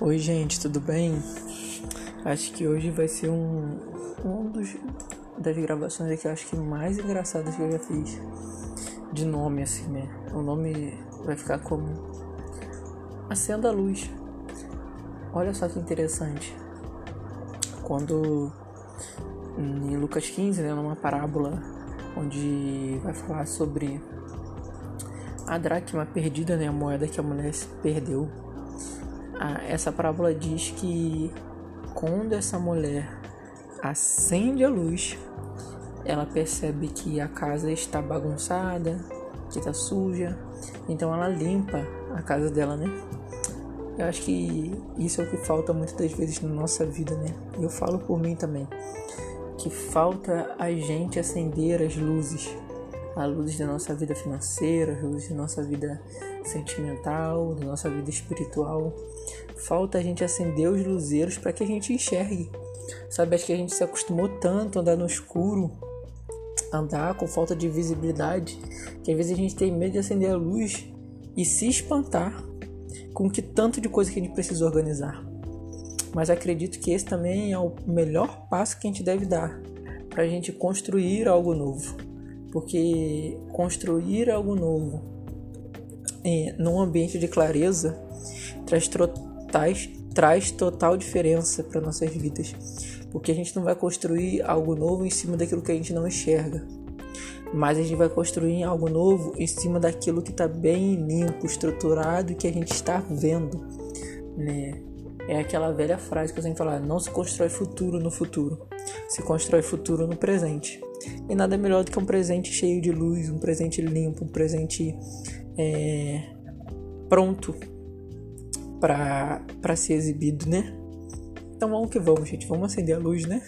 Oi, gente, tudo bem? Acho que hoje vai ser um, um dos, das gravações aqui, acho que mais engraçadas que eu já fiz. De nome, assim, né? O nome vai ficar como Acenda a Luz. Olha só que interessante. Quando em Lucas 15, né, numa parábola onde vai falar sobre a dracma perdida, né, a moeda que a mulher perdeu essa parábola diz que quando essa mulher acende a luz, ela percebe que a casa está bagunçada, que está suja, então ela limpa a casa dela, né? Eu acho que isso é o que falta muitas das vezes na nossa vida, né? Eu falo por mim também, que falta a gente acender as luzes, as luzes da nossa vida financeira, as luzes da nossa vida sentimental, da nossa vida espiritual. Falta a gente acender os luzeiros para que a gente enxergue. Sabe, acho que a gente se acostumou tanto a andar no escuro, andar com falta de visibilidade, que às vezes a gente tem medo de acender a luz e se espantar com que tanto de coisa que a gente precisa organizar. Mas acredito que esse também é o melhor passo que a gente deve dar para a gente construir algo novo. Porque construir algo novo é, num ambiente de clareza traz, traz, traz total diferença para nossas vidas. Porque a gente não vai construir algo novo em cima daquilo que a gente não enxerga. Mas a gente vai construir algo novo em cima daquilo que está bem limpo, estruturado e que a gente está vendo. Né? É aquela velha frase que eu sempre falo: não se constrói futuro no futuro, se constrói futuro no presente. E nada melhor do que um presente cheio de luz, um presente limpo, um presente é, pronto para ser exibido, né? Então vamos que vamos, gente. Vamos acender a luz, né?